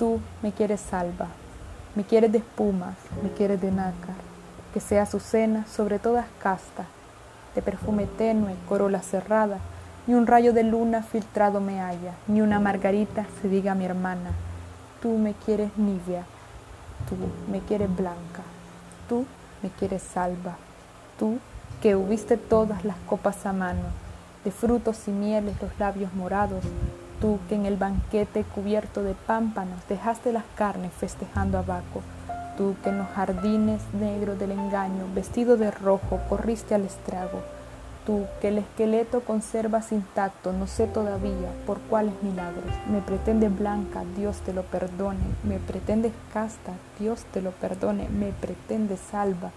Tú me quieres salva, me quieres de espumas, me quieres de nácar, que sea cena sobre todas castas, de perfume tenue, corola cerrada, ni un rayo de luna filtrado me haya, ni una margarita se diga mi hermana. Tú me quieres nivea, tú me quieres blanca, tú me quieres salva, tú que hubiste todas las copas a mano, de frutos y mieles los labios morados, tú que en el banquete cubierto de pámpanos dejaste las carnes festejando a Baco, tú que en los jardines negros del engaño, vestido de rojo, corriste al estrago, tú que el esqueleto conservas intacto, no sé todavía por cuáles milagros, me pretendes blanca, Dios te lo perdone, me pretendes casta, Dios te lo perdone, me pretendes salva,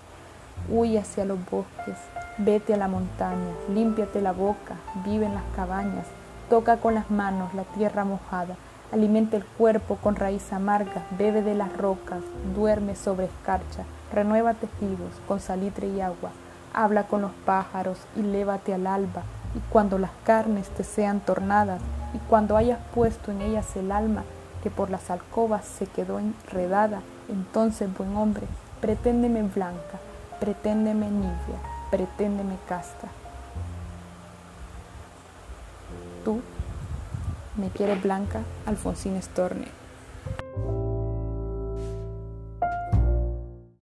huye hacia los bosques, vete a la montaña, límpiate la boca, vive en las cabañas, toca con las manos la tierra mojada, alimenta el cuerpo con raíz amarga, bebe de las rocas, duerme sobre escarcha, renueva tejidos con salitre y agua, habla con los pájaros y lévate al alba, y cuando las carnes te sean tornadas, y cuando hayas puesto en ellas el alma que por las alcobas se quedó enredada, entonces, buen hombre, preténdeme blanca, preténdeme nibia, preténdeme casta. Tú me quieres blanca, Alfonsín Storne.